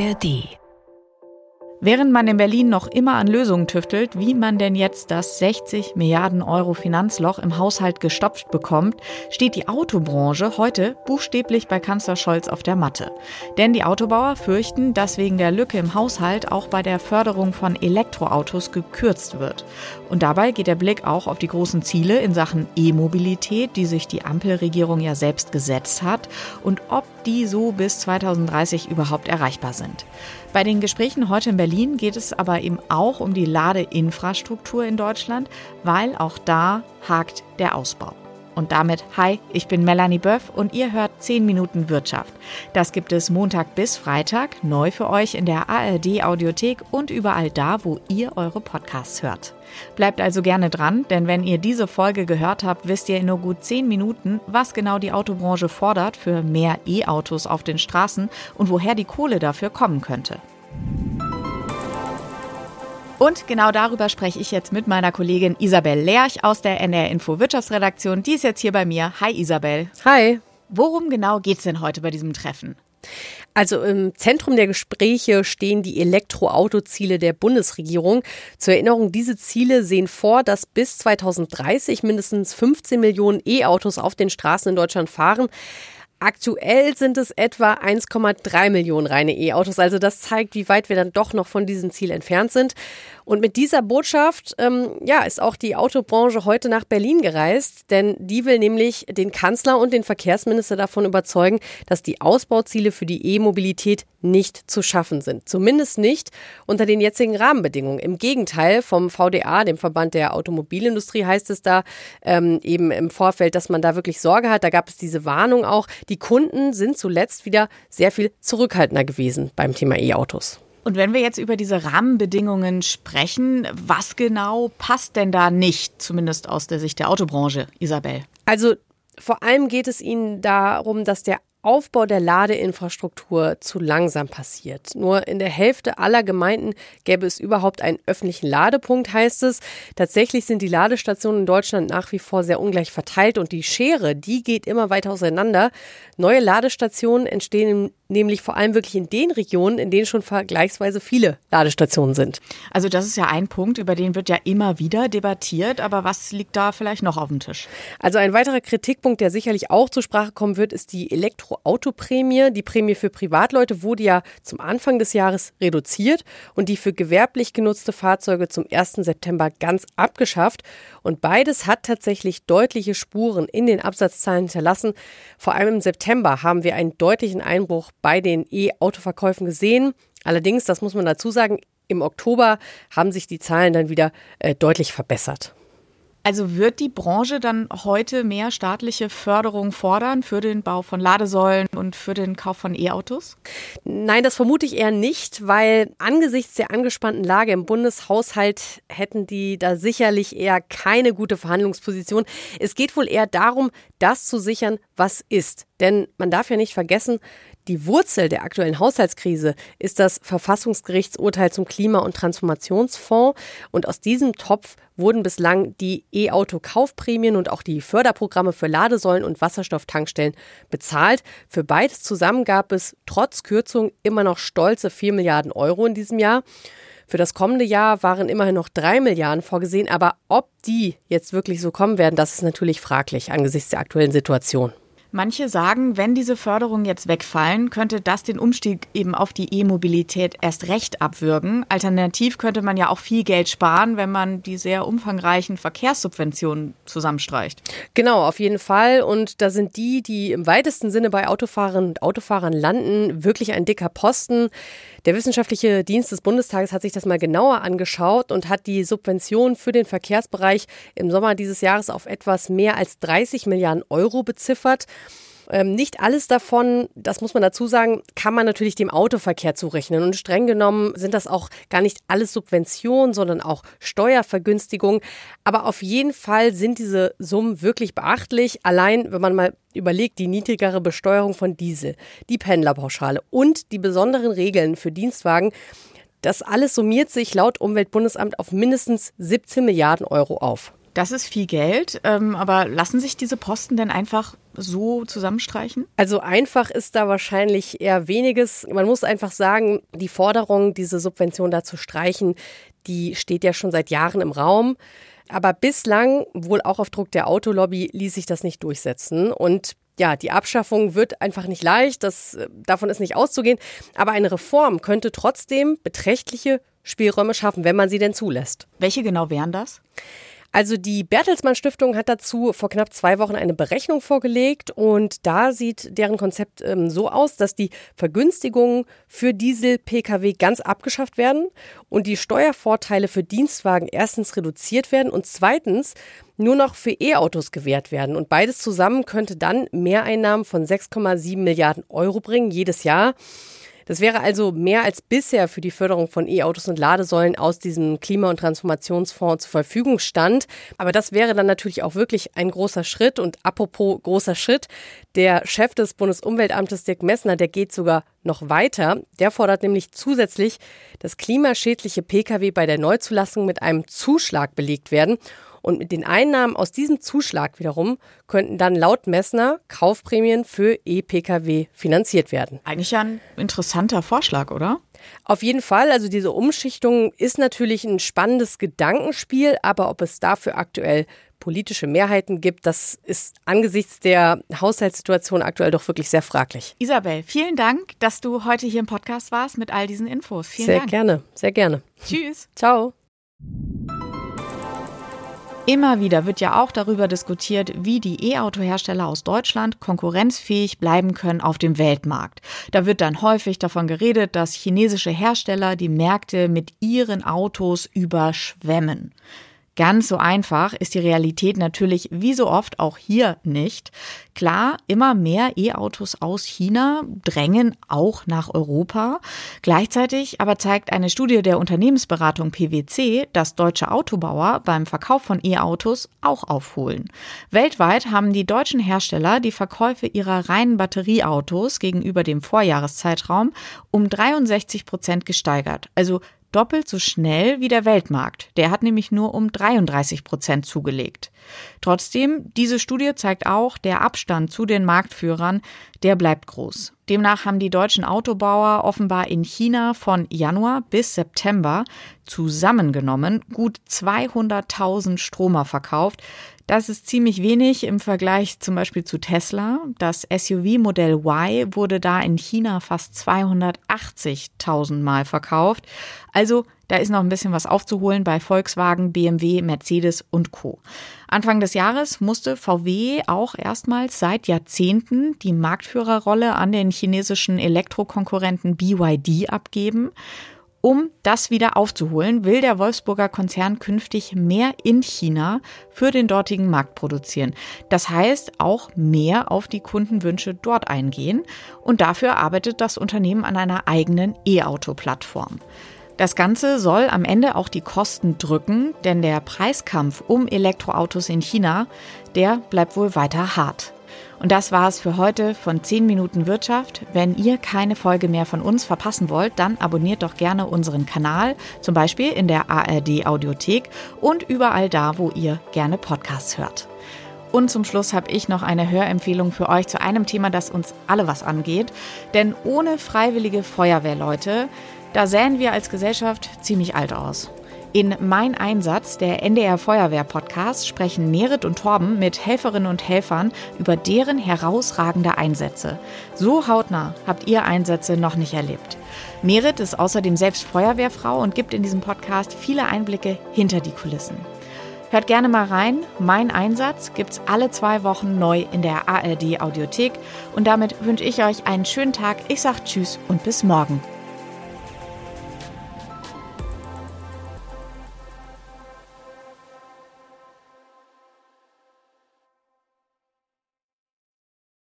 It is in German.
ARD Während man in Berlin noch immer an Lösungen tüftelt, wie man denn jetzt das 60 Milliarden Euro Finanzloch im Haushalt gestopft bekommt, steht die Autobranche heute buchstäblich bei Kanzler Scholz auf der Matte. Denn die Autobauer fürchten, dass wegen der Lücke im Haushalt auch bei der Förderung von Elektroautos gekürzt wird. Und dabei geht der Blick auch auf die großen Ziele in Sachen E-Mobilität, die sich die Ampelregierung ja selbst gesetzt hat und ob die so bis 2030 überhaupt erreichbar sind. Bei den Gesprächen heute in Berlin geht es aber eben auch um die Ladeinfrastruktur in Deutschland, weil auch da hakt der Ausbau. Und damit, hi, ich bin Melanie Böff und ihr hört 10 Minuten Wirtschaft. Das gibt es Montag bis Freitag, neu für euch in der ARD Audiothek und überall da, wo ihr eure Podcasts hört. Bleibt also gerne dran, denn wenn ihr diese Folge gehört habt, wisst ihr in nur gut 10 Minuten, was genau die Autobranche fordert für mehr E-Autos auf den Straßen und woher die Kohle dafür kommen könnte. Und genau darüber spreche ich jetzt mit meiner Kollegin Isabel Lerch aus der NR Info Wirtschaftsredaktion. Die ist jetzt hier bei mir. Hi Isabel. Hi. Worum genau geht es denn heute bei diesem Treffen? Also im Zentrum der Gespräche stehen die Elektroautoziele der Bundesregierung. Zur Erinnerung, diese Ziele sehen vor, dass bis 2030 mindestens 15 Millionen E-Autos auf den Straßen in Deutschland fahren. Aktuell sind es etwa 1,3 Millionen reine E-Autos. Also das zeigt, wie weit wir dann doch noch von diesem Ziel entfernt sind. Und mit dieser Botschaft ähm, ja, ist auch die Autobranche heute nach Berlin gereist, denn die will nämlich den Kanzler und den Verkehrsminister davon überzeugen, dass die Ausbauziele für die E-Mobilität nicht zu schaffen sind. Zumindest nicht unter den jetzigen Rahmenbedingungen. Im Gegenteil, vom VDA, dem Verband der Automobilindustrie, heißt es da ähm, eben im Vorfeld, dass man da wirklich Sorge hat. Da gab es diese Warnung auch. Die Kunden sind zuletzt wieder sehr viel zurückhaltender gewesen beim Thema E-Autos. Und wenn wir jetzt über diese Rahmenbedingungen sprechen, was genau passt denn da nicht, zumindest aus der Sicht der Autobranche, Isabel? Also vor allem geht es Ihnen darum, dass der Aufbau der Ladeinfrastruktur zu langsam passiert. Nur in der Hälfte aller Gemeinden gäbe es überhaupt einen öffentlichen Ladepunkt, heißt es. Tatsächlich sind die Ladestationen in Deutschland nach wie vor sehr ungleich verteilt und die Schere, die geht immer weiter auseinander. Neue Ladestationen entstehen nämlich vor allem wirklich in den Regionen, in denen schon vergleichsweise viele Ladestationen sind. Also das ist ja ein Punkt, über den wird ja immer wieder debattiert, aber was liegt da vielleicht noch auf dem Tisch? Also ein weiterer Kritikpunkt, der sicherlich auch zur Sprache kommen wird, ist die Elektroautoprämie. Die Prämie für Privatleute wurde ja zum Anfang des Jahres reduziert und die für gewerblich genutzte Fahrzeuge zum 1. September ganz abgeschafft. Und beides hat tatsächlich deutliche Spuren in den Absatzzahlen hinterlassen. Vor allem im September haben wir einen deutlichen Einbruch bei den E-Autoverkäufen gesehen. Allerdings, das muss man dazu sagen, im Oktober haben sich die Zahlen dann wieder äh, deutlich verbessert. Also wird die Branche dann heute mehr staatliche Förderung fordern für den Bau von Ladesäulen und für den Kauf von E-Autos? Nein, das vermute ich eher nicht, weil angesichts der angespannten Lage im Bundeshaushalt hätten die da sicherlich eher keine gute Verhandlungsposition. Es geht wohl eher darum, das zu sichern, was ist. Denn man darf ja nicht vergessen, die Wurzel der aktuellen Haushaltskrise ist das Verfassungsgerichtsurteil zum Klima- und Transformationsfonds. Und aus diesem Topf wurden bislang die E-Auto-Kaufprämien und auch die Förderprogramme für Ladesäulen und Wasserstofftankstellen bezahlt. Für beides zusammen gab es trotz Kürzung immer noch stolze 4 Milliarden Euro in diesem Jahr. Für das kommende Jahr waren immerhin noch 3 Milliarden vorgesehen, aber ob die jetzt wirklich so kommen werden, das ist natürlich fraglich angesichts der aktuellen Situation. Manche sagen, wenn diese Förderungen jetzt wegfallen, könnte das den Umstieg eben auf die E-Mobilität erst recht abwürgen. Alternativ könnte man ja auch viel Geld sparen, wenn man die sehr umfangreichen Verkehrssubventionen zusammenstreicht. Genau, auf jeden Fall. Und da sind die, die im weitesten Sinne bei Autofahrerinnen und Autofahrern landen, wirklich ein dicker Posten. Der wissenschaftliche Dienst des Bundestages hat sich das mal genauer angeschaut und hat die Subventionen für den Verkehrsbereich im Sommer dieses Jahres auf etwas mehr als 30 Milliarden Euro beziffert. Ähm, nicht alles davon, das muss man dazu sagen, kann man natürlich dem Autoverkehr zurechnen. Und streng genommen sind das auch gar nicht alles Subventionen, sondern auch Steuervergünstigungen. Aber auf jeden Fall sind diese Summen wirklich beachtlich. Allein, wenn man mal überlegt, die niedrigere Besteuerung von Diesel, die Pendlerpauschale und die besonderen Regeln für Dienstwagen, das alles summiert sich laut Umweltbundesamt auf mindestens 17 Milliarden Euro auf. Das ist viel Geld, ähm, aber lassen sich diese Posten denn einfach so zusammenstreichen? Also einfach ist da wahrscheinlich eher weniges. Man muss einfach sagen, die Forderung, diese Subvention da zu streichen, die steht ja schon seit Jahren im Raum. Aber bislang, wohl auch auf Druck der Autolobby, ließ sich das nicht durchsetzen. Und ja, die Abschaffung wird einfach nicht leicht, das, äh, davon ist nicht auszugehen. Aber eine Reform könnte trotzdem beträchtliche Spielräume schaffen, wenn man sie denn zulässt. Welche genau wären das? Also die Bertelsmann Stiftung hat dazu vor knapp zwei Wochen eine Berechnung vorgelegt und da sieht deren Konzept ähm, so aus, dass die Vergünstigungen für Diesel-Pkw ganz abgeschafft werden und die Steuervorteile für Dienstwagen erstens reduziert werden und zweitens nur noch für E-Autos gewährt werden. Und beides zusammen könnte dann Mehreinnahmen von 6,7 Milliarden Euro bringen jedes Jahr. Das wäre also mehr als bisher für die Förderung von E-Autos und Ladesäulen aus diesem Klima- und Transformationsfonds zur Verfügung stand. Aber das wäre dann natürlich auch wirklich ein großer Schritt. Und apropos großer Schritt, der Chef des Bundesumweltamtes, Dirk Messner, der geht sogar noch weiter. Der fordert nämlich zusätzlich, dass klimaschädliche Pkw bei der Neuzulassung mit einem Zuschlag belegt werden. Und mit den Einnahmen aus diesem Zuschlag wiederum könnten dann laut Messner Kaufprämien für E-Pkw finanziert werden. Eigentlich ein interessanter Vorschlag, oder? Auf jeden Fall. Also diese Umschichtung ist natürlich ein spannendes Gedankenspiel, aber ob es dafür aktuell politische Mehrheiten gibt, das ist angesichts der Haushaltssituation aktuell doch wirklich sehr fraglich. Isabel, vielen Dank, dass du heute hier im Podcast warst mit all diesen Infos. Vielen sehr Dank. Sehr gerne, sehr gerne. Tschüss. Ciao. Immer wieder wird ja auch darüber diskutiert, wie die E-Auto-Hersteller aus Deutschland konkurrenzfähig bleiben können auf dem Weltmarkt. Da wird dann häufig davon geredet, dass chinesische Hersteller die Märkte mit ihren Autos überschwemmen. Ganz so einfach ist die Realität natürlich wie so oft auch hier nicht. Klar, immer mehr E-Autos aus China drängen auch nach Europa. Gleichzeitig aber zeigt eine Studie der Unternehmensberatung PwC, dass deutsche Autobauer beim Verkauf von E-Autos auch aufholen. Weltweit haben die deutschen Hersteller die Verkäufe ihrer reinen Batterieautos gegenüber dem Vorjahreszeitraum um 63 Prozent gesteigert. Also doppelt so schnell wie der Weltmarkt. Der hat nämlich nur um 33 Prozent zugelegt. Trotzdem, diese Studie zeigt auch, der Abstand zu den Marktführern, der bleibt groß. Demnach haben die deutschen Autobauer offenbar in China von Januar bis September zusammengenommen gut 200.000 Stromer verkauft. Das ist ziemlich wenig im Vergleich zum Beispiel zu Tesla. Das SUV-Modell Y wurde da in China fast 280.000 Mal verkauft. Also da ist noch ein bisschen was aufzuholen bei Volkswagen, BMW, Mercedes und Co. Anfang des Jahres musste VW auch erstmals seit Jahrzehnten die Marktführerrolle an den chinesischen Elektrokonkurrenten BYD abgeben. Um das wieder aufzuholen, will der Wolfsburger Konzern künftig mehr in China für den dortigen Markt produzieren. Das heißt auch mehr auf die Kundenwünsche dort eingehen. Und dafür arbeitet das Unternehmen an einer eigenen E-Auto-Plattform. Das Ganze soll am Ende auch die Kosten drücken, denn der Preiskampf um Elektroautos in China, der bleibt wohl weiter hart. Und das war es für heute von 10 Minuten Wirtschaft. Wenn ihr keine Folge mehr von uns verpassen wollt, dann abonniert doch gerne unseren Kanal, zum Beispiel in der ARD Audiothek und überall da, wo ihr gerne Podcasts hört. Und zum Schluss habe ich noch eine Hörempfehlung für euch zu einem Thema, das uns alle was angeht. Denn ohne freiwillige Feuerwehrleute, da sähen wir als Gesellschaft ziemlich alt aus. In Mein Einsatz, der NDR Feuerwehr Podcast, sprechen Merit und Torben mit Helferinnen und Helfern über deren herausragende Einsätze. So hautnah habt ihr Einsätze noch nicht erlebt. Merit ist außerdem selbst Feuerwehrfrau und gibt in diesem Podcast viele Einblicke hinter die Kulissen. Hört gerne mal rein. Mein Einsatz gibt's alle zwei Wochen neu in der ARD Audiothek. Und damit wünsche ich euch einen schönen Tag. Ich sag Tschüss und bis morgen.